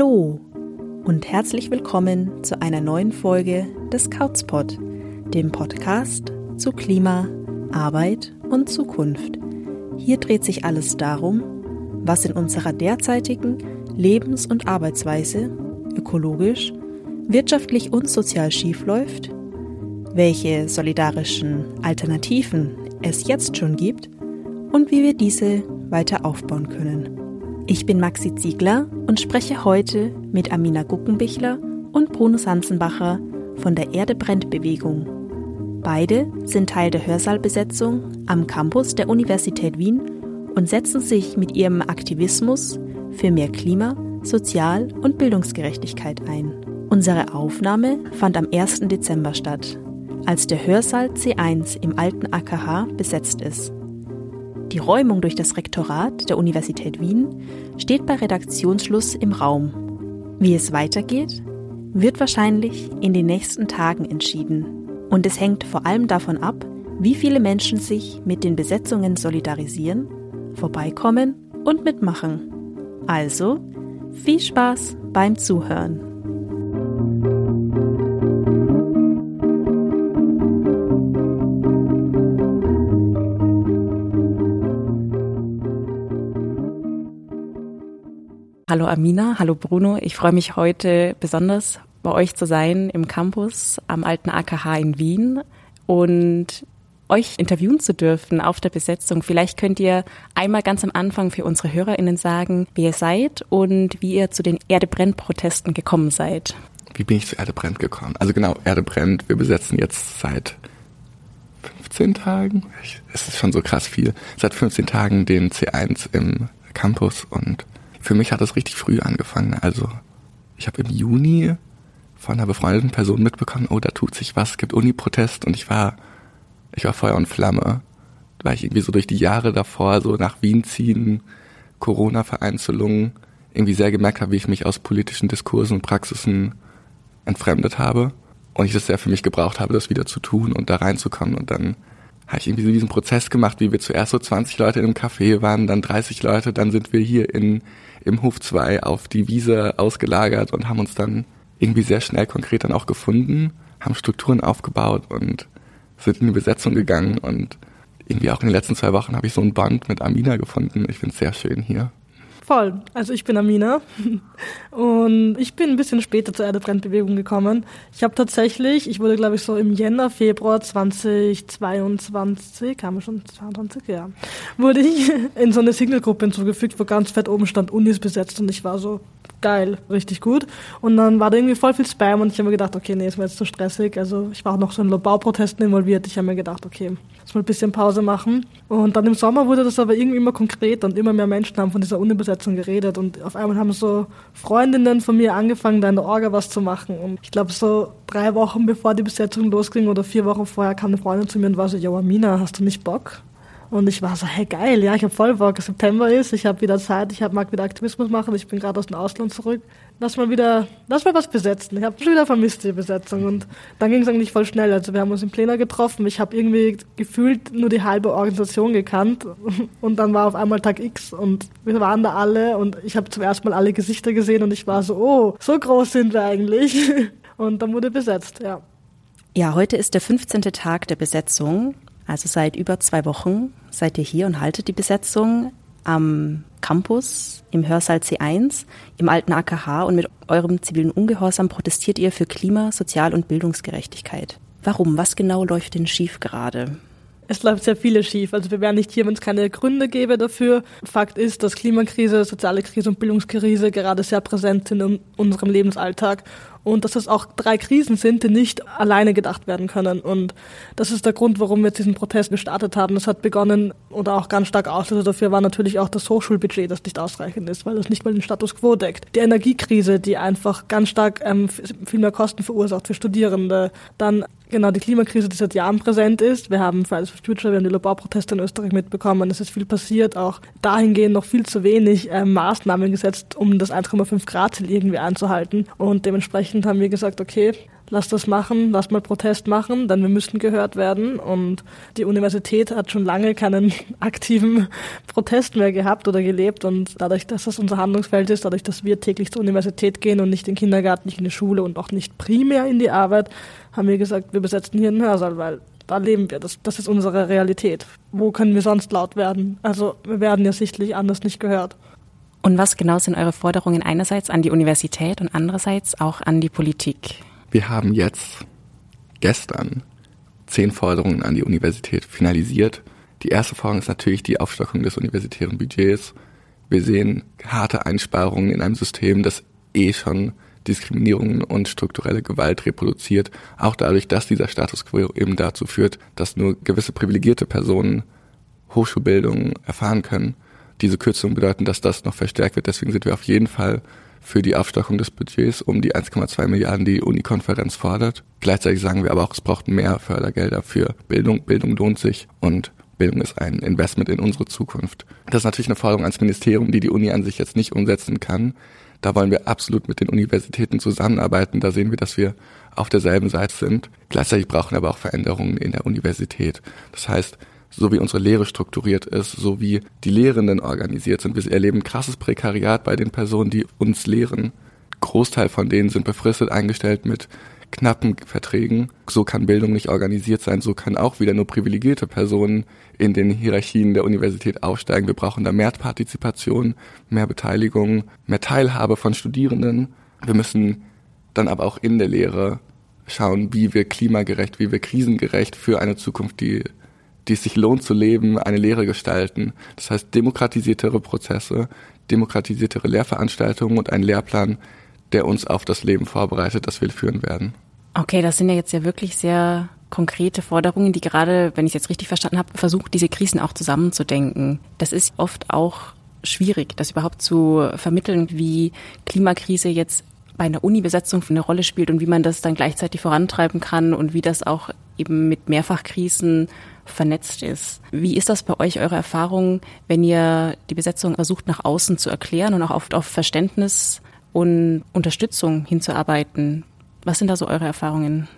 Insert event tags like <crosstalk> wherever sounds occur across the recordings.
Hallo und herzlich willkommen zu einer neuen Folge des Couchspot, dem Podcast zu Klima, Arbeit und Zukunft. Hier dreht sich alles darum, was in unserer derzeitigen Lebens- und Arbeitsweise ökologisch, wirtschaftlich und sozial schiefläuft, welche solidarischen Alternativen es jetzt schon gibt und wie wir diese weiter aufbauen können. Ich bin Maxi Ziegler und spreche heute mit Amina Guckenbichler und Bruno Sanzenbacher von der Erde brennt Bewegung. Beide sind Teil der Hörsaalbesetzung am Campus der Universität Wien und setzen sich mit ihrem Aktivismus für mehr Klima, Sozial- und Bildungsgerechtigkeit ein. Unsere Aufnahme fand am 1. Dezember statt, als der Hörsaal C1 im alten AKH besetzt ist. Die Räumung durch das Rektorat der Universität Wien steht bei Redaktionsschluss im Raum. Wie es weitergeht, wird wahrscheinlich in den nächsten Tagen entschieden. Und es hängt vor allem davon ab, wie viele Menschen sich mit den Besetzungen solidarisieren, vorbeikommen und mitmachen. Also, viel Spaß beim Zuhören. Hallo Amina, hallo Bruno. Ich freue mich heute besonders bei euch zu sein im Campus am alten AKH in Wien und euch interviewen zu dürfen auf der Besetzung. Vielleicht könnt ihr einmal ganz am Anfang für unsere HörerInnen sagen, wer ihr seid und wie ihr zu den Erde brennt Protesten gekommen seid. Wie bin ich zu Erde brennt gekommen? Also genau, Erde brennt. Wir besetzen jetzt seit 15 Tagen. Es ist schon so krass viel. Seit 15 Tagen den C1 im Campus und für mich hat es richtig früh angefangen. Also ich habe im Juni von einer befreundeten Person mitbekommen, oh, da tut sich was, gibt Uni-Protest und ich war, ich war Feuer und Flamme, weil ich irgendwie so durch die Jahre davor so nach Wien ziehen, Corona-Vereinzelungen, irgendwie sehr gemerkt habe, wie ich mich aus politischen Diskursen und Praxisen entfremdet habe und ich das sehr für mich gebraucht habe, das wieder zu tun und da reinzukommen und dann habe ich irgendwie so diesen Prozess gemacht, wie wir zuerst so 20 Leute in einem Café waren, dann 30 Leute, dann sind wir hier in, im Hof 2 auf die Wiese ausgelagert und haben uns dann irgendwie sehr schnell konkret dann auch gefunden, haben Strukturen aufgebaut und sind in die Besetzung gegangen und irgendwie auch in den letzten zwei Wochen habe ich so ein Band mit Amina gefunden. Ich finde es sehr schön hier. Voll. Also ich bin Amina <laughs> und ich bin ein bisschen später zur Erdebrennbewegung gekommen. Ich habe tatsächlich, ich wurde glaube ich so im Jänner, Februar 2022, kam schon 22, ja, wurde ich <laughs> in so eine Signalgruppe hinzugefügt, wo ganz fett oben stand Unis besetzt und ich war so, geil, richtig gut. Und dann war da irgendwie voll viel Spam und ich habe mir gedacht, okay, nee, ist mir jetzt zu stressig. Also ich war auch noch so in Bauprotesten involviert. Ich habe mir gedacht, okay, muss mal ein bisschen Pause machen. Und dann im Sommer wurde das aber irgendwie immer konkreter und immer mehr Menschen haben von dieser Unibesetzung geredet und auf einmal haben so Freundinnen von mir angefangen, da in der Orga was zu machen. Und ich glaube, so drei Wochen bevor die Besetzung losging oder vier Wochen vorher kam eine Freundin zu mir und war so, ja, Amina, hast du nicht Bock? Und ich war so, hey geil, ja, ich habe voll Bock. September ist, ich habe wieder Zeit, ich hab, mag wieder Aktivismus machen, ich bin gerade aus dem Ausland zurück. Lass mal wieder, lass mal was besetzen. Ich habe schon wieder vermisst die Besetzung und dann ging es eigentlich voll schnell. Also wir haben uns im Pläner getroffen. Ich habe irgendwie gefühlt nur die halbe Organisation gekannt <laughs> und dann war auf einmal Tag X und wir waren da alle und ich habe zum ersten Mal alle Gesichter gesehen und ich war so, oh, so groß sind wir eigentlich. <laughs> Und dann wurde besetzt, ja. Ja, heute ist der 15. Tag der Besetzung. Also seit über zwei Wochen seid ihr hier und haltet die Besetzung am Campus im Hörsaal C1 im alten AKH und mit eurem zivilen Ungehorsam protestiert ihr für Klima, Sozial- und Bildungsgerechtigkeit. Warum? Was genau läuft denn schief gerade? Es läuft sehr vieles schief. Also wir wären nicht hier, wenn es keine Gründe gäbe dafür. Fakt ist, dass Klimakrise, soziale Krise und Bildungskrise gerade sehr präsent sind in unserem Lebensalltag und dass es auch drei Krisen sind, die nicht alleine gedacht werden können. Und das ist der Grund, warum wir jetzt diesen Protest gestartet haben. Das hat begonnen oder auch ganz stark Auslöser dafür war natürlich auch das Hochschulbudget, das nicht ausreichend ist, weil das nicht mal den Status quo deckt. Die Energiekrise, die einfach ganz stark ähm, viel mehr Kosten verursacht für Studierende. Dann genau die Klimakrise, die seit Jahren präsent ist. Wir haben Fridays for Future, wir haben die Laborproteste in Österreich mitbekommen. Es ist viel passiert, auch dahingehend noch viel zu wenig äh, Maßnahmen gesetzt, um das 1,5 Grad Ziel irgendwie einzuhalten. Und dementsprechend haben wir gesagt, okay, lass das machen, lass mal Protest machen, denn wir müssten gehört werden. Und die Universität hat schon lange keinen <laughs> aktiven Protest mehr gehabt oder gelebt. Und dadurch, dass das unser Handlungsfeld ist, dadurch, dass wir täglich zur Universität gehen und nicht in den Kindergarten, nicht in die Schule und auch nicht primär in die Arbeit, haben wir gesagt, wir besetzen hier einen Hörsaal, weil da leben wir. Das, das ist unsere Realität. Wo können wir sonst laut werden? Also wir werden ja sichtlich anders nicht gehört. Und was genau sind eure Forderungen einerseits an die Universität und andererseits auch an die Politik? Wir haben jetzt gestern zehn Forderungen an die Universität finalisiert. Die erste Forderung ist natürlich die Aufstockung des universitären Budgets. Wir sehen harte Einsparungen in einem System, das eh schon Diskriminierungen und strukturelle Gewalt reproduziert, auch dadurch, dass dieser Status quo eben dazu führt, dass nur gewisse privilegierte Personen Hochschulbildung erfahren können. Diese Kürzungen bedeuten, dass das noch verstärkt wird. Deswegen sind wir auf jeden Fall für die Aufstockung des Budgets um die 1,2 Milliarden, die die Unikonferenz fordert. Gleichzeitig sagen wir aber auch, es braucht mehr Fördergelder für Bildung. Bildung lohnt sich und Bildung ist ein Investment in unsere Zukunft. Das ist natürlich eine Forderung ans Ministerium, die die Uni an sich jetzt nicht umsetzen kann. Da wollen wir absolut mit den Universitäten zusammenarbeiten. Da sehen wir, dass wir auf derselben Seite sind. Gleichzeitig brauchen wir aber auch Veränderungen in der Universität. Das heißt, so wie unsere Lehre strukturiert ist, so wie die Lehrenden organisiert sind. Wir erleben krasses Prekariat bei den Personen, die uns lehren. Großteil von denen sind befristet eingestellt mit knappen Verträgen. So kann Bildung nicht organisiert sein. So kann auch wieder nur privilegierte Personen in den Hierarchien der Universität aufsteigen. Wir brauchen da mehr Partizipation, mehr Beteiligung, mehr Teilhabe von Studierenden. Wir müssen dann aber auch in der Lehre schauen, wie wir klimagerecht, wie wir krisengerecht für eine Zukunft, die die es sich lohnt zu leben, eine Lehre gestalten. Das heißt demokratisiertere Prozesse, demokratisiertere Lehrveranstaltungen und einen Lehrplan, der uns auf das Leben vorbereitet, das wir führen werden. Okay, das sind ja jetzt ja wirklich sehr konkrete Forderungen, die gerade, wenn ich es jetzt richtig verstanden habe, versucht, diese Krisen auch zusammenzudenken. Das ist oft auch schwierig, das überhaupt zu vermitteln, wie Klimakrise jetzt bei einer Uni-Besetzung eine Rolle spielt und wie man das dann gleichzeitig vorantreiben kann und wie das auch eben mit Mehrfachkrisen vernetzt ist. Wie ist das bei euch, eure Erfahrung, wenn ihr die Besetzung versucht nach außen zu erklären und auch oft auf Verständnis und Unterstützung hinzuarbeiten? Was sind da so eure Erfahrungen?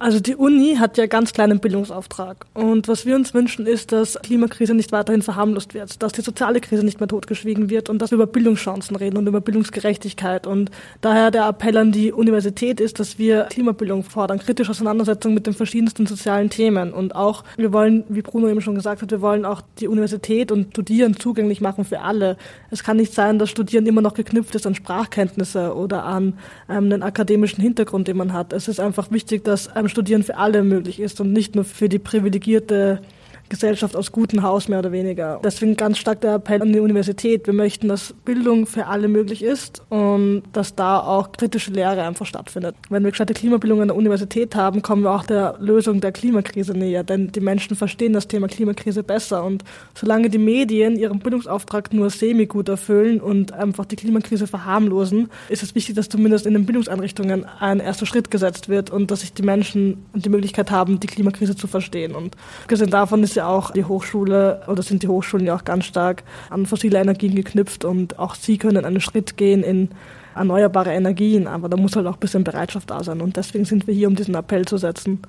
Also die Uni hat ja ganz kleinen Bildungsauftrag. Und was wir uns wünschen, ist, dass Klimakrise nicht weiterhin verharmlost wird, dass die soziale Krise nicht mehr totgeschwiegen wird und dass wir über Bildungschancen reden und über Bildungsgerechtigkeit. Und daher der Appell an die Universität ist, dass wir Klimabildung fordern, kritische Auseinandersetzung mit den verschiedensten sozialen Themen. Und auch, wir wollen, wie Bruno eben schon gesagt hat, wir wollen auch die Universität und Studieren zugänglich machen für alle. Es kann nicht sein, dass Studieren immer noch geknüpft ist an Sprachkenntnisse oder an ähm, einen akademischen Hintergrund, den man hat. Es ist einfach wichtig, dass ähm, Studieren für alle möglich ist und nicht nur für die privilegierte Gesellschaft aus gutem Haus mehr oder weniger. Deswegen ganz stark der Appell an die Universität. Wir möchten, dass Bildung für alle möglich ist und dass da auch kritische Lehre einfach stattfindet. Wenn wir gescheite Klimabildung an der Universität haben, kommen wir auch der Lösung der Klimakrise näher, denn die Menschen verstehen das Thema Klimakrise besser und solange die Medien ihren Bildungsauftrag nur semi-gut erfüllen und einfach die Klimakrise verharmlosen, ist es wichtig, dass zumindest in den Bildungseinrichtungen ein erster Schritt gesetzt wird und dass sich die Menschen die Möglichkeit haben, die Klimakrise zu verstehen. Und gesehen davon ist ja auch die Hochschule oder sind die Hochschulen ja auch ganz stark an fossile Energien geknüpft und auch sie können einen Schritt gehen in erneuerbare Energien, aber da muss halt auch ein bisschen Bereitschaft da sein und deswegen sind wir hier, um diesen Appell zu setzen.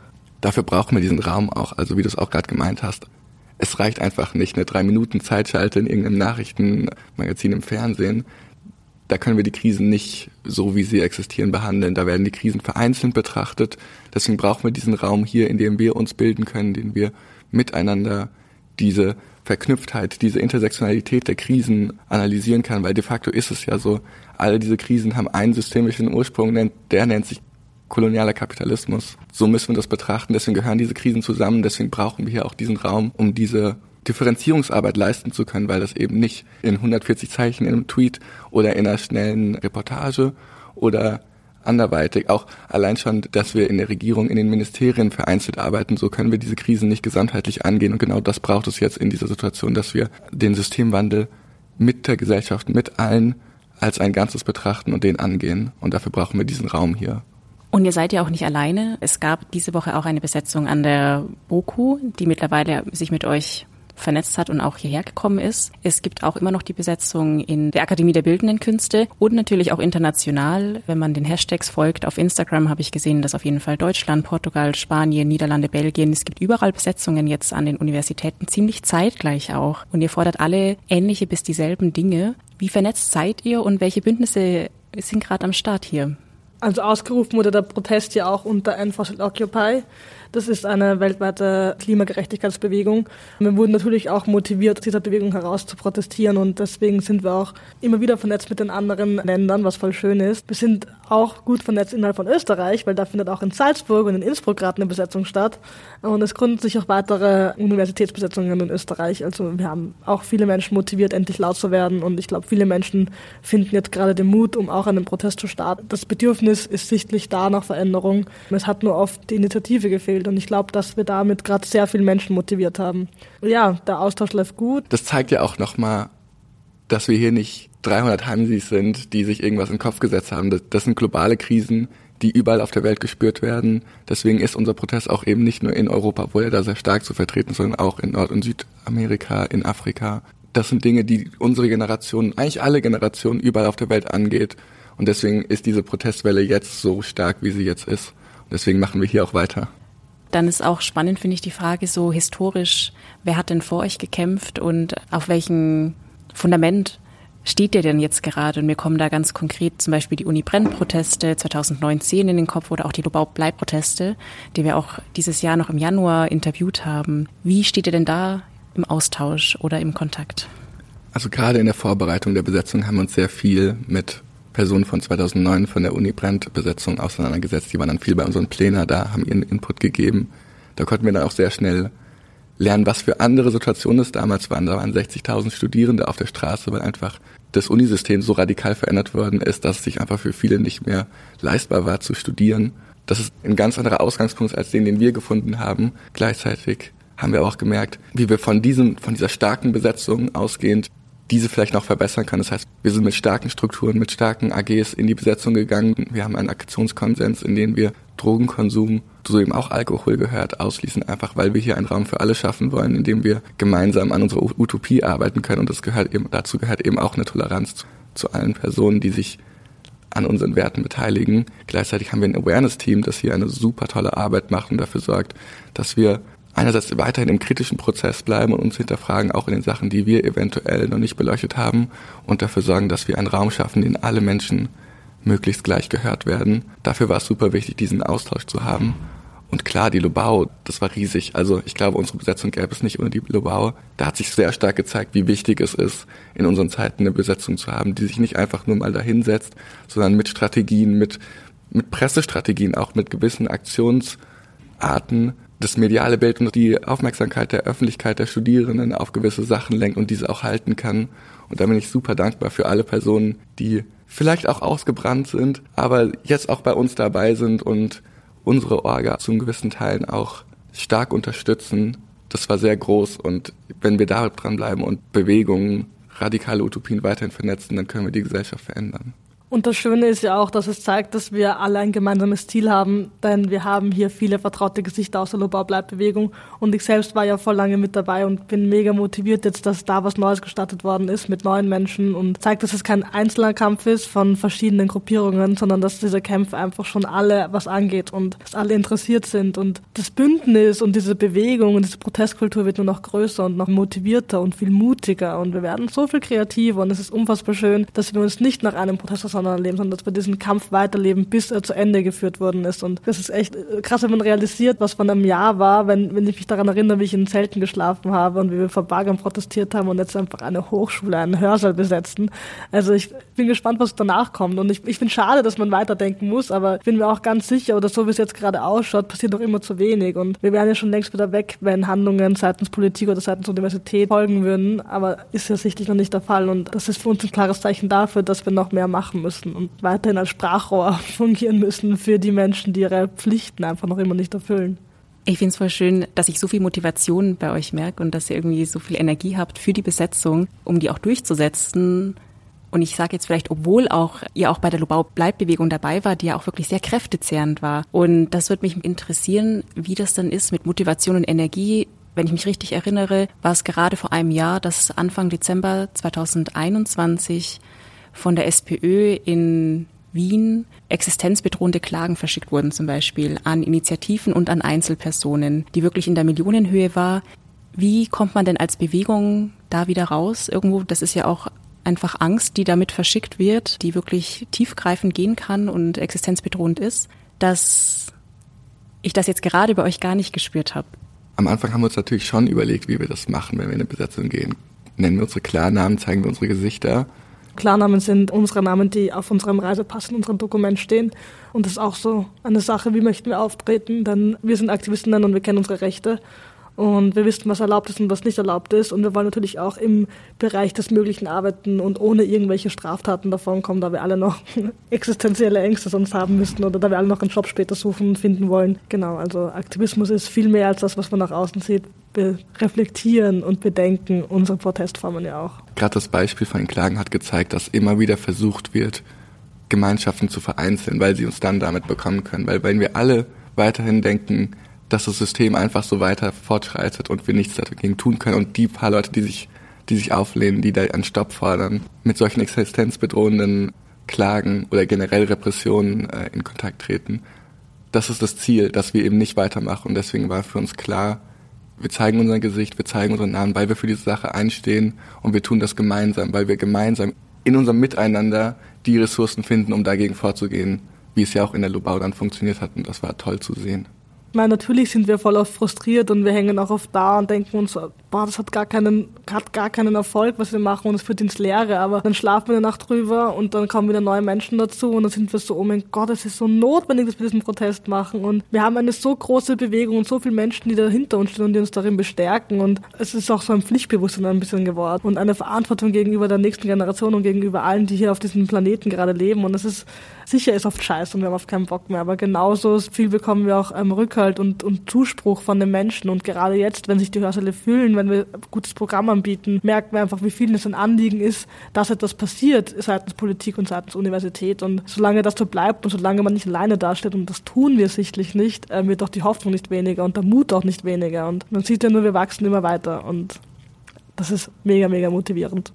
Dafür brauchen wir diesen Raum auch, also wie du es auch gerade gemeint hast. Es reicht einfach nicht eine drei Minuten Zeitschalte in irgendeinem Nachrichtenmagazin im Fernsehen. Da können wir die Krisen nicht so, wie sie existieren, behandeln. Da werden die Krisen vereinzelt betrachtet. Deswegen brauchen wir diesen Raum hier, in dem wir uns bilden können, den wir miteinander diese Verknüpftheit, diese Intersektionalität der Krisen analysieren kann, weil de facto ist es ja so, all diese Krisen haben einen systemischen Ursprung, der nennt sich kolonialer Kapitalismus. So müssen wir das betrachten, deswegen gehören diese Krisen zusammen, deswegen brauchen wir hier auch diesen Raum, um diese Differenzierungsarbeit leisten zu können, weil das eben nicht in 140 Zeichen in einem Tweet oder in einer schnellen Reportage oder anderweitig. Auch allein schon, dass wir in der Regierung, in den Ministerien vereinzelt arbeiten, so können wir diese Krisen nicht gesamtheitlich angehen. Und genau das braucht es jetzt in dieser Situation, dass wir den Systemwandel mit der Gesellschaft, mit allen als ein Ganzes betrachten und den angehen. Und dafür brauchen wir diesen Raum hier. Und ihr seid ja auch nicht alleine. Es gab diese Woche auch eine Besetzung an der BOKU, die mittlerweile sich mit euch vernetzt hat und auch hierher gekommen ist. Es gibt auch immer noch die Besetzung in der Akademie der Bildenden Künste und natürlich auch international. Wenn man den Hashtags folgt auf Instagram, habe ich gesehen, dass auf jeden Fall Deutschland, Portugal, Spanien, Niederlande, Belgien, es gibt überall Besetzungen jetzt an den Universitäten, ziemlich zeitgleich auch. Und ihr fordert alle ähnliche bis dieselben Dinge. Wie vernetzt seid ihr und welche Bündnisse sind gerade am Start hier? Also ausgerufen wurde der Protest ja auch unter Enforced Occupy. Das ist eine weltweite Klimagerechtigkeitsbewegung. Wir wurden natürlich auch motiviert, dieser Bewegung heraus zu protestieren und deswegen sind wir auch immer wieder vernetzt mit den anderen Ländern, was voll schön ist. Wir sind auch gut vernetzt innerhalb von Österreich, weil da findet auch in Salzburg und in Innsbruck gerade eine Besetzung statt. Und es gründen sich auch weitere Universitätsbesetzungen in Österreich. Also wir haben auch viele Menschen motiviert, endlich laut zu werden und ich glaube, viele Menschen finden jetzt gerade den Mut, um auch einen Protest zu starten. Das Bedürfnis ist sichtlich da nach Veränderung. Es hat nur oft die Initiative gefehlt. Und ich glaube, dass wir damit gerade sehr viele Menschen motiviert haben. Ja, der Austausch läuft gut. Das zeigt ja auch nochmal, dass wir hier nicht 300 Hansis sind, die sich irgendwas in den Kopf gesetzt haben. Das, das sind globale Krisen, die überall auf der Welt gespürt werden. Deswegen ist unser Protest auch eben nicht nur in Europa, wo er da sehr stark zu vertreten ist, sondern auch in Nord- und Südamerika, in Afrika. Das sind Dinge, die unsere Generation, eigentlich alle Generationen überall auf der Welt angeht. Und deswegen ist diese Protestwelle jetzt so stark, wie sie jetzt ist. Und deswegen machen wir hier auch weiter. Dann ist auch spannend, finde ich, die Frage so historisch, wer hat denn vor euch gekämpft und auf welchem Fundament steht ihr denn jetzt gerade? Und mir kommen da ganz konkret zum Beispiel die Uni-Brenn-Proteste 2019 in den Kopf oder auch die Lobau-Blei-Proteste, die wir auch dieses Jahr noch im Januar interviewt haben. Wie steht ihr denn da im Austausch oder im Kontakt? Also gerade in der Vorbereitung der Besetzung haben wir uns sehr viel mit Personen von 2009 von der Uni Brand-Besetzung auseinandergesetzt. Die waren dann viel bei unseren Plänen da, haben ihren Input gegeben. Da konnten wir dann auch sehr schnell lernen, was für andere Situationen es damals waren. Da waren 60.000 Studierende auf der Straße, weil einfach das Unisystem so radikal verändert worden ist, dass es sich einfach für viele nicht mehr leistbar war zu studieren. Das ist ein ganz anderer Ausgangspunkt als den, den wir gefunden haben. Gleichzeitig haben wir auch gemerkt, wie wir von diesem, von dieser starken Besetzung ausgehend diese vielleicht noch verbessern kann. Das heißt, wir sind mit starken Strukturen, mit starken AGs in die Besetzung gegangen. Wir haben einen Aktionskonsens, in dem wir Drogenkonsum, so eben auch Alkohol gehört, ausschließen, einfach weil wir hier einen Raum für alle schaffen wollen, in dem wir gemeinsam an unserer Utopie arbeiten können. Und das gehört eben, dazu gehört eben auch eine Toleranz zu, zu allen Personen, die sich an unseren Werten beteiligen. Gleichzeitig haben wir ein Awareness-Team, das hier eine super tolle Arbeit macht und dafür sorgt, dass wir einerseits weiterhin im kritischen Prozess bleiben und uns hinterfragen, auch in den Sachen, die wir eventuell noch nicht beleuchtet haben und dafür sorgen, dass wir einen Raum schaffen, den alle Menschen möglichst gleich gehört werden. Dafür war es super wichtig, diesen Austausch zu haben. Und klar, die Lobau, das war riesig. Also ich glaube, unsere Besetzung gäbe es nicht ohne die Lobau. Da hat sich sehr stark gezeigt, wie wichtig es ist, in unseren Zeiten eine Besetzung zu haben, die sich nicht einfach nur mal dahinsetzt, sondern mit Strategien, mit, mit Pressestrategien, auch mit gewissen Aktionsarten das mediale Bild und die Aufmerksamkeit der Öffentlichkeit der Studierenden auf gewisse Sachen lenkt und diese auch halten kann. Und da bin ich super dankbar für alle Personen, die vielleicht auch ausgebrannt sind, aber jetzt auch bei uns dabei sind und unsere Orga zum gewissen Teilen auch stark unterstützen. Das war sehr groß und wenn wir da dranbleiben und Bewegungen, radikale Utopien weiterhin vernetzen, dann können wir die Gesellschaft verändern. Und das Schöne ist ja auch, dass es zeigt, dass wir alle ein gemeinsames Ziel haben, denn wir haben hier viele vertraute Gesichter aus der Lobau-Bleib-Bewegung und ich selbst war ja voll lange mit dabei und bin mega motiviert jetzt, dass da was Neues gestartet worden ist mit neuen Menschen und zeigt, dass es kein einzelner Kampf ist von verschiedenen Gruppierungen, sondern dass diese Kämpfe einfach schon alle was angeht und dass alle interessiert sind. Und das Bündnis und diese Bewegung und diese Protestkultur wird nur noch größer und noch motivierter und viel mutiger. Und wir werden so viel kreativer und es ist unfassbar schön, dass wir uns nicht nach einem Protest sondern leben, sondern dass wir diesen Kampf weiterleben, bis er zu Ende geführt worden ist. Und das ist echt krass, wenn man realisiert, was von einem Jahr war, wenn, wenn ich mich daran erinnere, wie ich in Zelten geschlafen habe und wie wir vor Bagern protestiert haben und jetzt einfach eine Hochschule, einen Hörsaal besetzen. Also ich bin gespannt, was danach kommt. Und ich, ich finde schade, dass man weiterdenken muss, aber ich bin mir auch ganz sicher, oder so wie es jetzt gerade ausschaut, passiert doch immer zu wenig. Und wir wären ja schon längst wieder weg, wenn Handlungen seitens Politik oder seitens Universität folgen würden. Aber ist ja sichtlich noch nicht der Fall. Und das ist für uns ein klares Zeichen dafür, dass wir noch mehr machen müssen müssen und weiterhin als Sprachrohr <laughs> fungieren müssen für die Menschen, die ihre Pflichten einfach noch immer nicht erfüllen. Ich finde es voll schön, dass ich so viel Motivation bei euch merke und dass ihr irgendwie so viel Energie habt für die Besetzung, um die auch durchzusetzen. Und ich sage jetzt vielleicht, obwohl auch ihr auch bei der Lobau Bleibbewegung dabei war, die ja auch wirklich sehr kräftezehrend war. Und das würde mich interessieren, wie das dann ist mit Motivation und Energie wenn ich mich richtig erinnere, war es gerade vor einem Jahr, dass Anfang Dezember 2021 von der SPÖ in Wien existenzbedrohende Klagen verschickt wurden, zum Beispiel an Initiativen und an Einzelpersonen, die wirklich in der Millionenhöhe war. Wie kommt man denn als Bewegung da wieder raus? Irgendwo, das ist ja auch einfach Angst, die damit verschickt wird, die wirklich tiefgreifend gehen kann und existenzbedrohend ist, dass ich das jetzt gerade bei euch gar nicht gespürt habe. Am Anfang haben wir uns natürlich schon überlegt, wie wir das machen, wenn wir in eine Besetzung gehen. Nennen wir unsere Klarnamen, zeigen wir unsere Gesichter. Klarnamen sind unsere Namen, die auf unserem Reisepass in unserem Dokument stehen. Und das ist auch so eine Sache, wie möchten wir auftreten, denn wir sind Aktivistinnen und wir kennen unsere Rechte und wir wissen, was erlaubt ist und was nicht erlaubt ist. Und wir wollen natürlich auch im Bereich des Möglichen arbeiten und ohne irgendwelche Straftaten davonkommen, da wir alle noch <laughs> existenzielle Ängste sonst haben müssten oder da wir alle noch einen Job später suchen und finden wollen. Genau, also Aktivismus ist viel mehr als das, was man nach außen sieht. Wir reflektieren und bedenken unsere Protestformen ja auch. Gerade das Beispiel von Klagen hat gezeigt, dass immer wieder versucht wird, Gemeinschaften zu vereinzeln, weil sie uns dann damit bekommen können. Weil wenn wir alle weiterhin denken, dass das System einfach so weiter fortschreitet und wir nichts dagegen tun können und die paar Leute, die sich, die sich auflehnen, die da einen Stopp fordern, mit solchen existenzbedrohenden Klagen oder generell Repressionen äh, in Kontakt treten. Das ist das Ziel, dass wir eben nicht weitermachen und deswegen war für uns klar, wir zeigen unser Gesicht, wir zeigen unseren Namen, weil wir für diese Sache einstehen und wir tun das gemeinsam, weil wir gemeinsam in unserem Miteinander die Ressourcen finden, um dagegen vorzugehen, wie es ja auch in der Lobau dann funktioniert hat und das war toll zu sehen. Ich meine, natürlich sind wir voll oft frustriert und wir hängen auch oft da und denken uns, boah, das hat gar keinen, hat gar keinen Erfolg, was wir machen und es führt ins Leere. Aber dann schlafen wir eine Nacht drüber und dann kommen wieder neue Menschen dazu und dann sind wir so, oh mein Gott, es ist so notwendig, dass wir diesen Protest machen. Und wir haben eine so große Bewegung und so viele Menschen, die da hinter uns stehen und die uns darin bestärken. Und es ist auch so ein Pflichtbewusstsein ein bisschen geworden und eine Verantwortung gegenüber der nächsten Generation und gegenüber allen, die hier auf diesem Planeten gerade leben. Und es ist sicher ist oft scheiße und wir haben oft keinen Bock mehr, aber genauso viel bekommen wir auch ähm, Rückhalt und, und Zuspruch von den Menschen und gerade jetzt, wenn sich die Hörsäle fühlen, wenn wir ein gutes Programm anbieten, merken wir einfach, wie vielen es ein Anliegen ist, dass etwas passiert seitens Politik und seitens Universität und solange das so bleibt und solange man nicht alleine dasteht und das tun wir sichtlich nicht, äh, wird auch die Hoffnung nicht weniger und der Mut auch nicht weniger und man sieht ja nur, wir wachsen immer weiter und das ist mega, mega motivierend.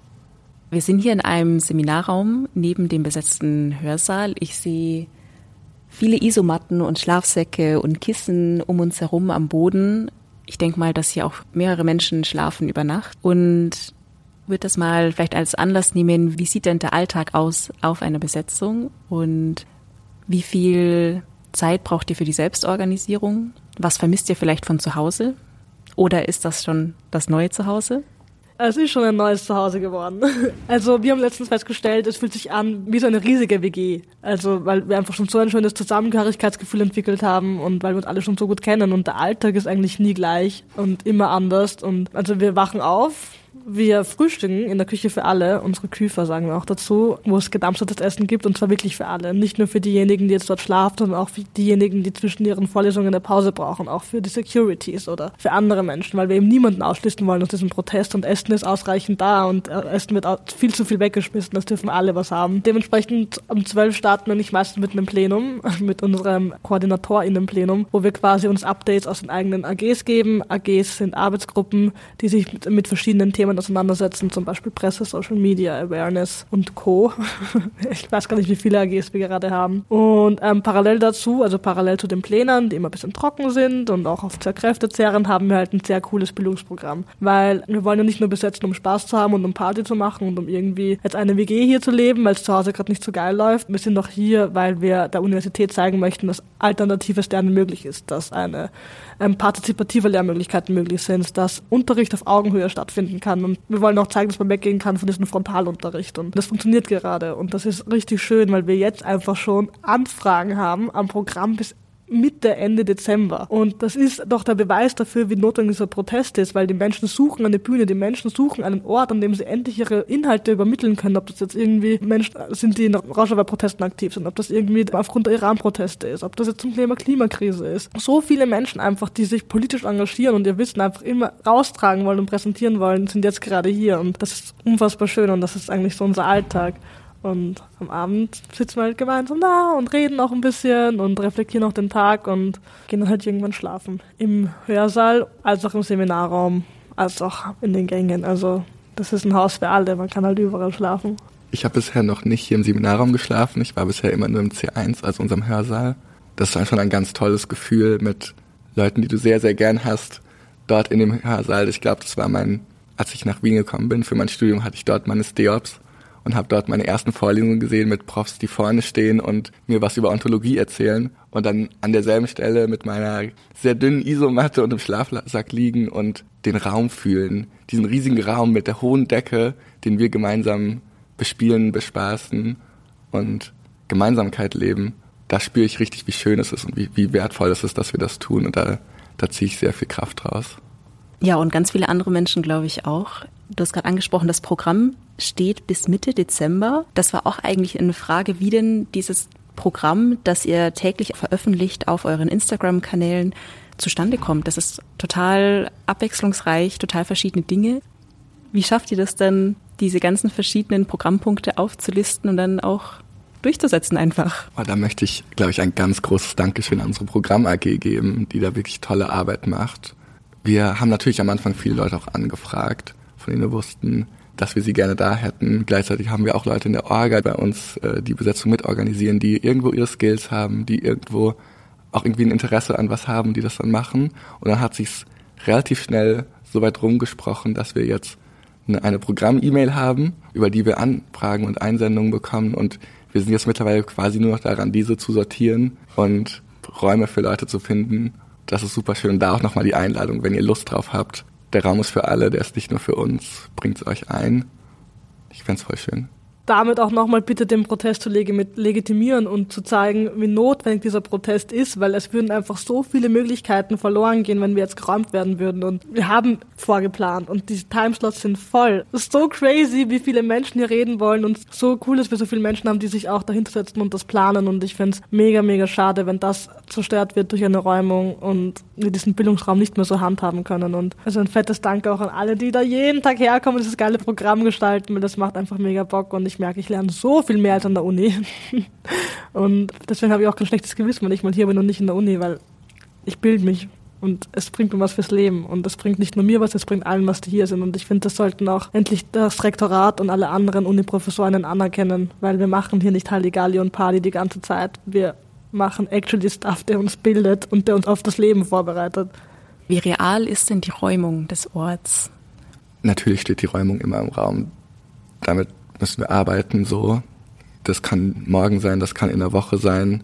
Wir sind hier in einem Seminarraum neben dem besetzten Hörsaal. Ich sehe viele Isomatten und Schlafsäcke und Kissen um uns herum am Boden. Ich denke mal, dass hier auch mehrere Menschen schlafen über Nacht und würde das mal vielleicht als Anlass nehmen, wie sieht denn der Alltag aus auf einer Besetzung und wie viel Zeit braucht ihr für die Selbstorganisierung? Was vermisst ihr vielleicht von zu Hause? Oder ist das schon das neue Zuhause? Es ist schon ein neues Zuhause geworden. <laughs> Also wir haben letztens festgestellt, es fühlt sich an wie so eine riesige WG. Also weil wir einfach schon so ein schönes Zusammengehörigkeitsgefühl entwickelt haben und weil wir uns alle schon so gut kennen und der Alltag ist eigentlich nie gleich und immer anders. Und also wir wachen auf, wir frühstücken in der Küche für alle, unsere Küfer sagen wir auch dazu, wo es gedampftes Essen gibt und zwar wirklich für alle. Nicht nur für diejenigen, die jetzt dort schlafen, sondern auch für diejenigen, die zwischen ihren Vorlesungen eine Pause brauchen, auch für die Securities oder für andere Menschen, weil wir eben niemanden ausschließen wollen aus diesem Protest und Essen ist ausreichend da und äh, Essen wird viel zu viel weggeschmissen, das dürfen alle was haben. Dementsprechend um 12 starten wir nicht meistens mit einem Plenum, <laughs> mit unserem Koordinator in dem Plenum, wo wir quasi uns Updates aus den eigenen AGs geben. AGs sind Arbeitsgruppen, die sich mit, mit verschiedenen Themen Themen auseinandersetzen, zum Beispiel Presse, Social Media, Awareness und Co. <laughs> ich weiß gar nicht, wie viele AGs wir gerade haben. Und ähm, parallel dazu, also parallel zu den Plänen, die immer ein bisschen trocken sind und auch auf sehr kräftezehrend, haben wir halt ein sehr cooles Bildungsprogramm. Weil wir wollen ja nicht nur besetzen, um Spaß zu haben und um Party zu machen und um irgendwie jetzt eine WG hier zu leben, weil es zu Hause gerade nicht so geil läuft. Wir sind doch hier, weil wir der Universität zeigen möchten, dass alternatives Lernen möglich ist, dass eine ähm, partizipative Lehrmöglichkeiten möglich sind, dass Unterricht auf Augenhöhe stattfinden kann. Und wir wollen auch zeigen, dass man weggehen kann von diesem Frontalunterricht. Und das funktioniert gerade. Und das ist richtig schön, weil wir jetzt einfach schon Anfragen haben am Programm bis Mitte, Ende Dezember. Und das ist doch der Beweis dafür, wie notwendig dieser Protest ist, weil die Menschen suchen eine Bühne, die Menschen suchen einen Ort, an dem sie endlich ihre Inhalte übermitteln können, ob das jetzt irgendwie Menschen sind, die in Rauscharbeit-Protesten aktiv sind, ob das irgendwie aufgrund der Iran-Proteste ist, ob das jetzt zum Thema Klimakrise ist. So viele Menschen einfach, die sich politisch engagieren und ihr Wissen einfach immer raustragen wollen und präsentieren wollen, sind jetzt gerade hier und das ist unfassbar schön und das ist eigentlich so unser Alltag. Und am Abend sitzen wir halt gemeinsam da und reden auch ein bisschen und reflektieren auch den Tag und gehen dann halt irgendwann schlafen. Im Hörsaal, als auch im Seminarraum, als auch in den Gängen. Also das ist ein Haus für alle, man kann halt überall schlafen. Ich habe bisher noch nicht hier im Seminarraum geschlafen. Ich war bisher immer nur im C1, also unserem Hörsaal. Das ist schon ein ganz tolles Gefühl mit Leuten, die du sehr, sehr gern hast, dort in dem Hörsaal. Ich glaube, das war mein, als ich nach Wien gekommen bin, für mein Studium hatte ich dort meine Steops und habe dort meine ersten Vorlesungen gesehen mit Profs, die vorne stehen und mir was über Ontologie erzählen und dann an derselben Stelle mit meiner sehr dünnen Isomatte und im Schlafsack liegen und den Raum fühlen, diesen riesigen Raum mit der hohen Decke, den wir gemeinsam bespielen, bespaßen und Gemeinsamkeit leben. Da spüre ich richtig, wie schön es ist und wie, wie wertvoll es ist, dass wir das tun und da, da ziehe ich sehr viel Kraft raus. Ja, und ganz viele andere Menschen, glaube ich, auch. Du hast gerade angesprochen, das Programm steht bis Mitte Dezember. Das war auch eigentlich eine Frage, wie denn dieses Programm, das ihr täglich veröffentlicht auf euren Instagram-Kanälen, zustande kommt. Das ist total abwechslungsreich, total verschiedene Dinge. Wie schafft ihr das denn, diese ganzen verschiedenen Programmpunkte aufzulisten und dann auch durchzusetzen einfach? Oh, da möchte ich, glaube ich, ein ganz großes Dankeschön an unsere Programm AG geben, die da wirklich tolle Arbeit macht. Wir haben natürlich am Anfang viele Leute auch angefragt, von denen wir wussten, dass wir sie gerne da hätten. Gleichzeitig haben wir auch Leute in der Orga bei uns, äh, die Besetzung mitorganisieren, die irgendwo ihre Skills haben, die irgendwo auch irgendwie ein Interesse an was haben, die das dann machen. Und dann hat sich's relativ schnell so weit rumgesprochen, dass wir jetzt eine, eine Programm-E-Mail haben, über die wir Anfragen und Einsendungen bekommen und wir sind jetzt mittlerweile quasi nur noch daran, diese zu sortieren und Räume für Leute zu finden. Das ist super schön. Und da auch nochmal die Einladung, wenn ihr Lust drauf habt, der Raum ist für alle, der ist nicht nur für uns. Bringt es euch ein. Ich fände voll schön damit auch nochmal bitte den Protest zu legitimieren und zu zeigen, wie notwendig dieser Protest ist, weil es würden einfach so viele Möglichkeiten verloren gehen, wenn wir jetzt geräumt werden würden. Und wir haben vorgeplant und die Timeslots sind voll. Es ist so crazy, wie viele Menschen hier reden wollen und so cool, dass wir so viele Menschen haben, die sich auch dahinter setzen und das planen. Und ich finde es mega, mega schade, wenn das zerstört wird durch eine Räumung und wir diesen Bildungsraum nicht mehr so handhaben können. Und also ein fettes Danke auch an alle, die da jeden Tag herkommen und dieses geile Programm gestalten, weil das macht einfach mega Bock und ich ich merke, ich lerne so viel mehr als an der Uni. <laughs> und deswegen habe ich auch kein schlechtes Gewissen, wenn ich mal hier bin und nicht in der Uni, weil ich bilde mich und es bringt mir was fürs Leben. Und es bringt nicht nur mir was, es bringt allen was, die hier sind. Und ich finde, das sollten auch endlich das Rektorat und alle anderen Uniprofessoren anerkennen, weil wir machen hier nicht Halligalli und Party die ganze Zeit. Wir machen actually Stuff, der uns bildet und der uns auf das Leben vorbereitet. Wie real ist denn die Räumung des Orts? Natürlich steht die Räumung immer im Raum. Damit müssen wir arbeiten so. Das kann morgen sein, das kann in der Woche sein.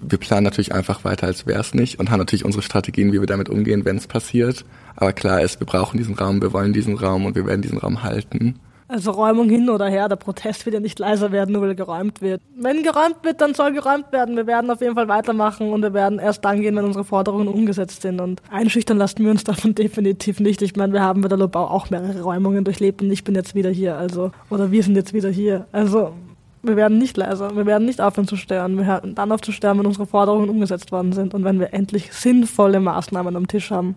Wir planen natürlich einfach weiter, als wäre es nicht und haben natürlich unsere Strategien, wie wir damit umgehen, wenn es passiert. Aber klar ist, wir brauchen diesen Raum, wir wollen diesen Raum und wir werden diesen Raum halten. Also Räumung hin oder her, der Protest wird ja nicht leiser werden, nur weil geräumt wird. Wenn geräumt wird, dann soll geräumt werden. Wir werden auf jeden Fall weitermachen und wir werden erst dann gehen, wenn unsere Forderungen umgesetzt sind. Und einschüchtern lassen wir uns davon <laughs> definitiv nicht. Ich meine, wir haben bei der Lobau auch mehrere Räumungen durchlebt und ich bin jetzt wieder hier. Also, oder wir sind jetzt wieder hier. Also, wir werden nicht leiser. Wir werden nicht aufhören zu stören. Wir hören dann auf zu sterben, wenn unsere Forderungen umgesetzt worden sind und wenn wir endlich sinnvolle Maßnahmen am Tisch haben.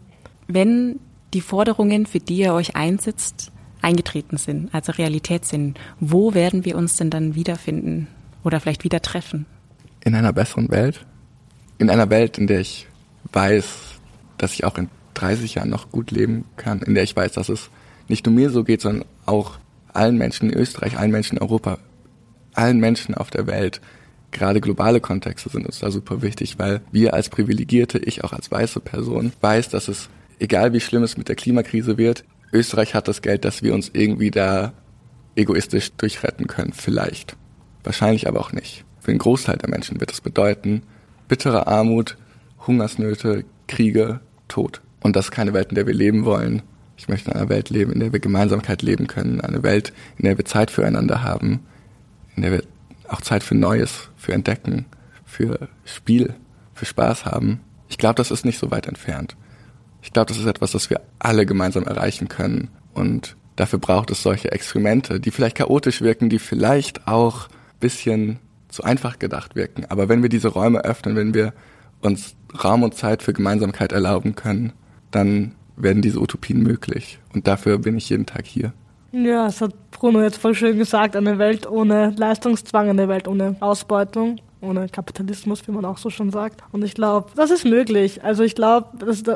Wenn die Forderungen, für die ihr euch einsetzt, eingetreten sind, also Realität sind, wo werden wir uns denn dann wiederfinden oder vielleicht wieder treffen? In einer besseren Welt. In einer Welt, in der ich weiß, dass ich auch in 30 Jahren noch gut leben kann, in der ich weiß, dass es nicht nur mir so geht, sondern auch allen Menschen in Österreich, allen Menschen in Europa, allen Menschen auf der Welt. Gerade globale Kontexte sind uns da super wichtig, weil wir als Privilegierte, ich auch als weiße Person, weiß, dass es, egal wie schlimm es mit der Klimakrise wird, Österreich hat das Geld, dass wir uns irgendwie da egoistisch durchretten können. Vielleicht. Wahrscheinlich aber auch nicht. Für den Großteil der Menschen wird das bedeuten, bittere Armut, Hungersnöte, Kriege, Tod. Und das ist keine Welt, in der wir leben wollen. Ich möchte in einer Welt leben, in der wir Gemeinsamkeit leben können. Eine Welt, in der wir Zeit füreinander haben. In der wir auch Zeit für Neues, für Entdecken, für Spiel, für Spaß haben. Ich glaube, das ist nicht so weit entfernt. Ich glaube, das ist etwas, das wir alle gemeinsam erreichen können. Und dafür braucht es solche Experimente, die vielleicht chaotisch wirken, die vielleicht auch bisschen zu einfach gedacht wirken. Aber wenn wir diese Räume öffnen, wenn wir uns Raum und Zeit für Gemeinsamkeit erlauben können, dann werden diese Utopien möglich. Und dafür bin ich jeden Tag hier. Ja, das hat Bruno jetzt voll schön gesagt. Eine Welt ohne Leistungszwang, eine Welt ohne Ausbeutung ohne Kapitalismus, wie man auch so schon sagt. Und ich glaube, das ist möglich. Also ich glaube,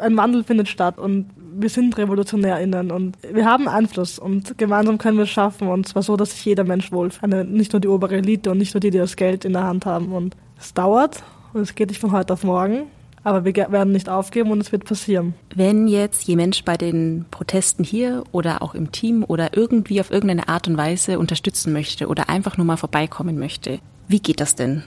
ein Wandel findet statt und wir sind RevolutionärInnen und wir haben Einfluss und gemeinsam können wir es schaffen und zwar so, dass sich jeder Mensch wohlfühlt. Nicht nur die obere Elite und nicht nur die, die das Geld in der Hand haben. Und es dauert und es geht nicht von heute auf morgen. Aber wir werden nicht aufgeben und es wird passieren. Wenn jetzt jemand Mensch bei den Protesten hier oder auch im Team oder irgendwie auf irgendeine Art und Weise unterstützen möchte oder einfach nur mal vorbeikommen möchte, wie geht das denn?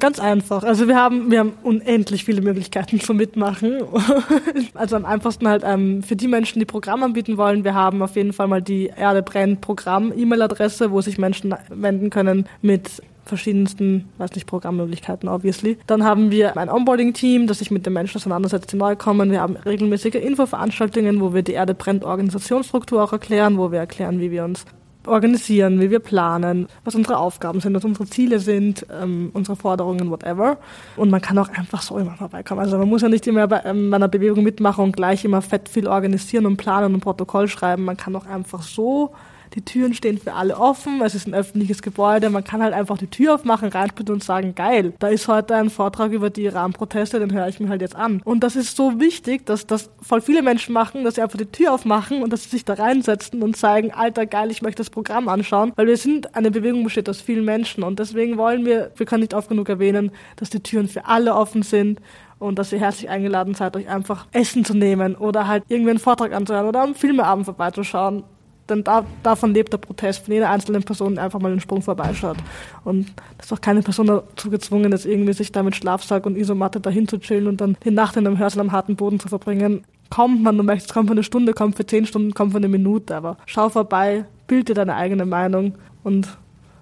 Ganz einfach. Also wir haben, wir haben unendlich viele Möglichkeiten zum Mitmachen. <laughs> also am einfachsten halt ähm, für die Menschen, die Programm anbieten wollen. Wir haben auf jeden Fall mal die Erde brennt Programm E-Mail-Adresse, wo sich Menschen wenden können mit verschiedensten, weiß nicht, Programmmöglichkeiten, obviously. Dann haben wir ein Onboarding-Team, das sich mit den Menschen auseinandersetzt, die neu kommen. Wir haben regelmäßige Infoveranstaltungen, wo wir die Erde brennt Organisationsstruktur auch erklären, wo wir erklären, wie wir uns organisieren, wie wir planen, was unsere Aufgaben sind, was unsere Ziele sind, ähm, unsere Forderungen, whatever. Und man kann auch einfach so immer vorbeikommen. Also man muss ja nicht immer bei, ähm, bei einer Bewegung mitmachen und gleich immer fett viel organisieren und planen und Protokoll schreiben. Man kann auch einfach so die Türen stehen für alle offen, es ist ein öffentliches Gebäude, man kann halt einfach die Tür aufmachen, reinspielen und sagen, geil, da ist heute ein Vortrag über die Iran-Proteste, den höre ich mir halt jetzt an. Und das ist so wichtig, dass das voll viele Menschen machen, dass sie einfach die Tür aufmachen und dass sie sich da reinsetzen und zeigen, alter, geil, ich möchte das Programm anschauen, weil wir sind, eine Bewegung besteht aus vielen Menschen und deswegen wollen wir, wir können nicht oft genug erwähnen, dass die Türen für alle offen sind und dass ihr herzlich eingeladen seid, euch einfach Essen zu nehmen oder halt irgendwie einen Vortrag anzuhören oder am Filmeabend vorbeizuschauen denn da, davon lebt der Protest, von jeder einzelnen Person die einfach mal einen Sprung vorbeischaut. Und das ist auch keine Person dazu gezwungen, jetzt irgendwie sich da mit Schlafsack und Isomatte dahin zu chillen und dann die Nacht in einem Hörsaal am harten Boden zu verbringen. Kommt man, du möchtest, kommt für eine Stunde, kommt für zehn Stunden, kommt für eine Minute, aber schau vorbei, bild dir deine eigene Meinung und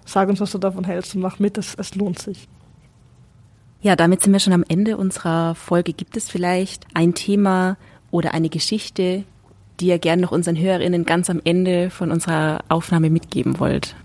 sag uns, was du davon hältst und mach mit, es, es lohnt sich. Ja, damit sind wir schon am Ende unserer Folge. Gibt es vielleicht ein Thema oder eine Geschichte, die ihr gerne noch unseren Hörerinnen ganz am Ende von unserer Aufnahme mitgeben wollt?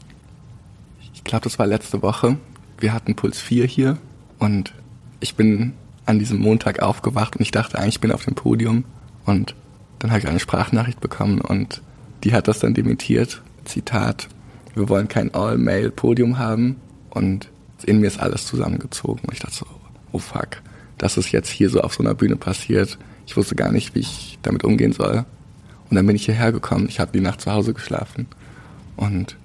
Ich glaube, das war letzte Woche. Wir hatten Puls 4 hier und ich bin an diesem Montag aufgewacht und ich dachte eigentlich, ich bin auf dem Podium und dann habe ich eine Sprachnachricht bekommen und die hat das dann dementiert. Zitat, wir wollen kein All-Mail-Podium haben und in mir ist alles zusammengezogen. Und ich dachte so, oh fuck, dass es jetzt hier so auf so einer Bühne passiert. Ich wusste gar nicht, wie ich damit umgehen soll. Und dann bin ich hierher gekommen. Ich habe die Nacht zu Hause geschlafen. Und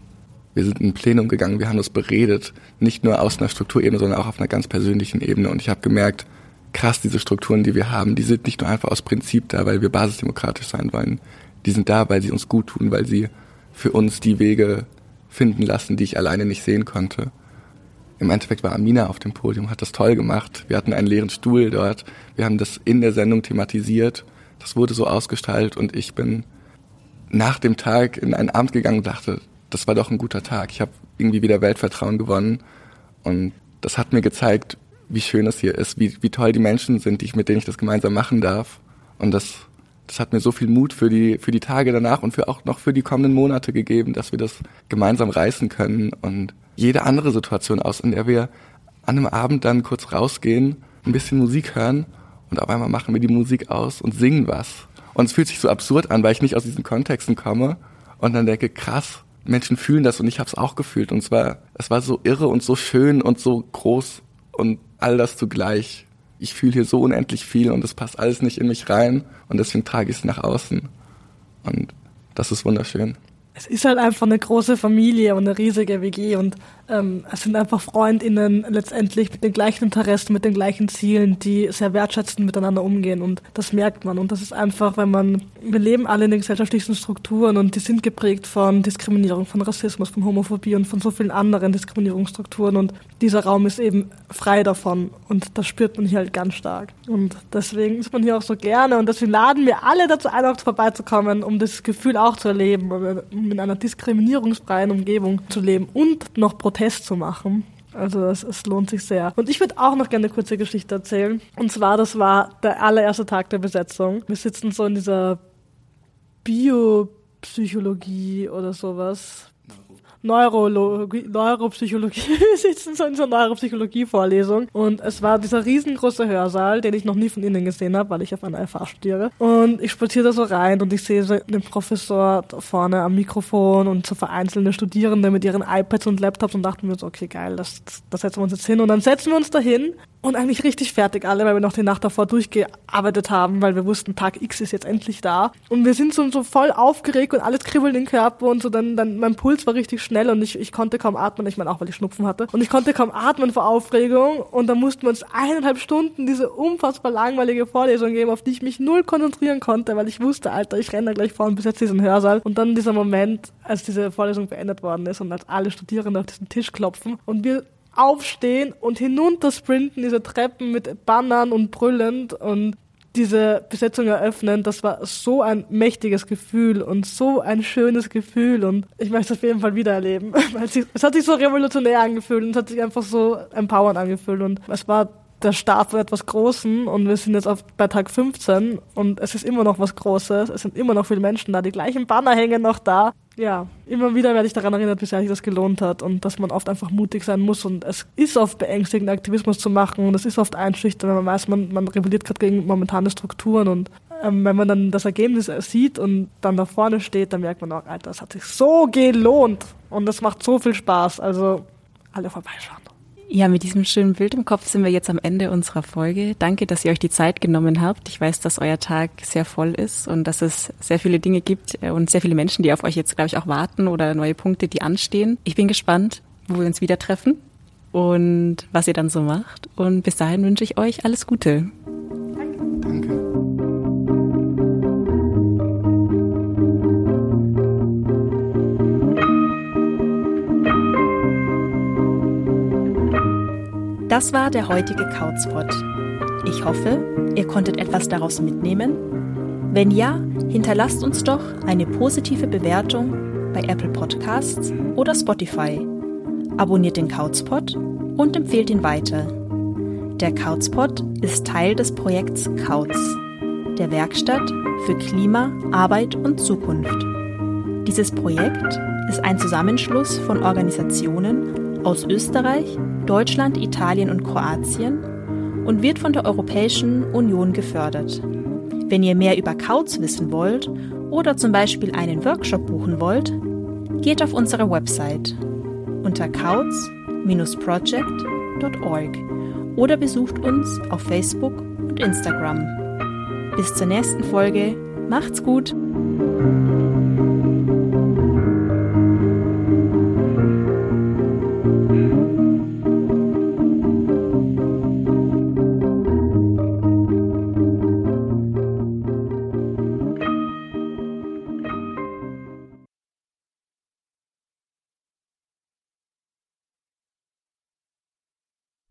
wir sind in ein Plenum gegangen, wir haben das beredet, nicht nur aus einer Strukturebene, sondern auch auf einer ganz persönlichen Ebene. Und ich habe gemerkt, krass, diese Strukturen, die wir haben, die sind nicht nur einfach aus Prinzip da, weil wir basisdemokratisch sein wollen. Die sind da, weil sie uns gut tun, weil sie für uns die Wege finden lassen, die ich alleine nicht sehen konnte. Im Endeffekt war Amina auf dem Podium, hat das toll gemacht. Wir hatten einen leeren Stuhl dort. Wir haben das in der Sendung thematisiert das wurde so ausgestaltet und ich bin nach dem Tag in einen Abend gegangen und dachte, das war doch ein guter Tag. Ich habe irgendwie wieder Weltvertrauen gewonnen und das hat mir gezeigt, wie schön es hier ist, wie, wie toll die Menschen sind, die ich, mit denen ich das gemeinsam machen darf. Und das, das hat mir so viel Mut für die, für die Tage danach und für auch noch für die kommenden Monate gegeben, dass wir das gemeinsam reißen können und jede andere Situation aus, in der wir an einem Abend dann kurz rausgehen, ein bisschen Musik hören und auf einmal machen wir die Musik aus und singen was. Und es fühlt sich so absurd an, weil ich nicht aus diesen Kontexten komme und dann denke, krass, Menschen fühlen das und ich habe es auch gefühlt. Und zwar, es war so irre und so schön und so groß und all das zugleich. Ich fühle hier so unendlich viel und es passt alles nicht in mich rein und deswegen trage ich es nach außen. Und das ist wunderschön. Es ist halt einfach eine große Familie und eine riesige WG und ähm, es sind einfach FreundInnen letztendlich mit den gleichen Interessen, mit den gleichen Zielen, die sehr wertschätzend miteinander umgehen und das merkt man. Und das ist einfach, wenn man, wir leben alle in den gesellschaftlichen Strukturen und die sind geprägt von Diskriminierung, von Rassismus, von Homophobie und von so vielen anderen Diskriminierungsstrukturen und dieser Raum ist eben frei davon und das spürt man hier halt ganz stark. Und deswegen ist man hier auch so gerne und deswegen laden wir alle dazu ein, auch vorbeizukommen, um das Gefühl auch zu erleben, um in einer diskriminierungsfreien Umgebung zu leben und noch Protest Protest zu machen. Also es, es lohnt sich sehr. Und ich würde auch noch gerne eine kurze Geschichte erzählen. Und zwar, das war der allererste Tag der Besetzung. Wir sitzen so in dieser Biopsychologie oder sowas. Neurologie, Neuropsychologie, <laughs> sitzen so in so einer Neuropsychologie-Vorlesung und es war dieser riesengroße Hörsaal, den ich noch nie von innen gesehen habe, weil ich auf einer FH studiere. Und ich spaziere da so rein und ich sehe so den Professor vorne am Mikrofon und so vereinzelte Studierende mit ihren iPads und Laptops und dachten mir so, okay, geil, das, das setzen wir uns jetzt hin. Und dann setzen wir uns da hin und eigentlich richtig fertig alle, weil wir noch die Nacht davor durchgearbeitet haben, weil wir wussten, Tag X ist jetzt endlich da. Und wir sind so, so voll aufgeregt und alles kribbelt im Körper und so, dann, dann mein Puls war richtig schnell und ich, ich konnte kaum atmen, ich meine auch, weil ich Schnupfen hatte. Und ich konnte kaum atmen vor Aufregung und dann mussten wir uns eineinhalb Stunden diese unfassbar langweilige Vorlesung geben, auf die ich mich null konzentrieren konnte, weil ich wusste, Alter, ich renne da gleich vor und besetze diesen Hörsaal. Und dann dieser Moment, als diese Vorlesung beendet worden ist und als alle Studierenden auf diesen Tisch klopfen und wir aufstehen und hinunter sprinten, diese Treppen mit Bannern und brüllend und diese Besetzung eröffnen, das war so ein mächtiges Gefühl und so ein schönes Gefühl und ich möchte es auf jeden Fall wieder erleben. <laughs> es hat sich so revolutionär angefühlt und es hat sich einfach so empowernd angefühlt und es war der Start von etwas Großen und wir sind jetzt auf, bei Tag 15 und es ist immer noch was Großes, es sind immer noch viele Menschen da, die gleichen Banner hängen noch da ja, immer wieder werde ich daran erinnert, wie sehr sich das gelohnt hat und dass man oft einfach mutig sein muss und es ist oft beängstigend, Aktivismus zu machen und es ist oft einschüchternd, wenn man weiß, man, man rebelliert gerade gegen momentane Strukturen und ähm, wenn man dann das Ergebnis sieht und dann da vorne steht, dann merkt man auch, Alter, das hat sich so gelohnt und das macht so viel Spaß, also alle vorbeischauen. Ja, mit diesem schönen Bild im Kopf sind wir jetzt am Ende unserer Folge. Danke, dass ihr euch die Zeit genommen habt. Ich weiß, dass euer Tag sehr voll ist und dass es sehr viele Dinge gibt äh, und sehr viele Menschen, die auf euch jetzt, glaube ich, auch warten oder neue Punkte, die anstehen. Ich bin gespannt, wo wir uns wieder treffen und was ihr dann so macht. Und bis dahin wünsche ich euch alles Gute. Das war der heutige Couchspot. Ich hoffe, ihr konntet etwas daraus mitnehmen. Wenn ja, hinterlasst uns doch eine positive Bewertung bei Apple Podcasts oder Spotify. Abonniert den Couchspot und empfehlt ihn weiter. Der Couchspot ist Teil des Projekts Couch, der Werkstatt für Klima, Arbeit und Zukunft. Dieses Projekt ist ein Zusammenschluss von Organisationen aus Österreich, Deutschland, Italien und Kroatien und wird von der Europäischen Union gefördert. Wenn ihr mehr über Kauz wissen wollt oder zum Beispiel einen Workshop buchen wollt, geht auf unsere Website unter kauz-project.org oder besucht uns auf Facebook und Instagram. Bis zur nächsten Folge. Macht's gut!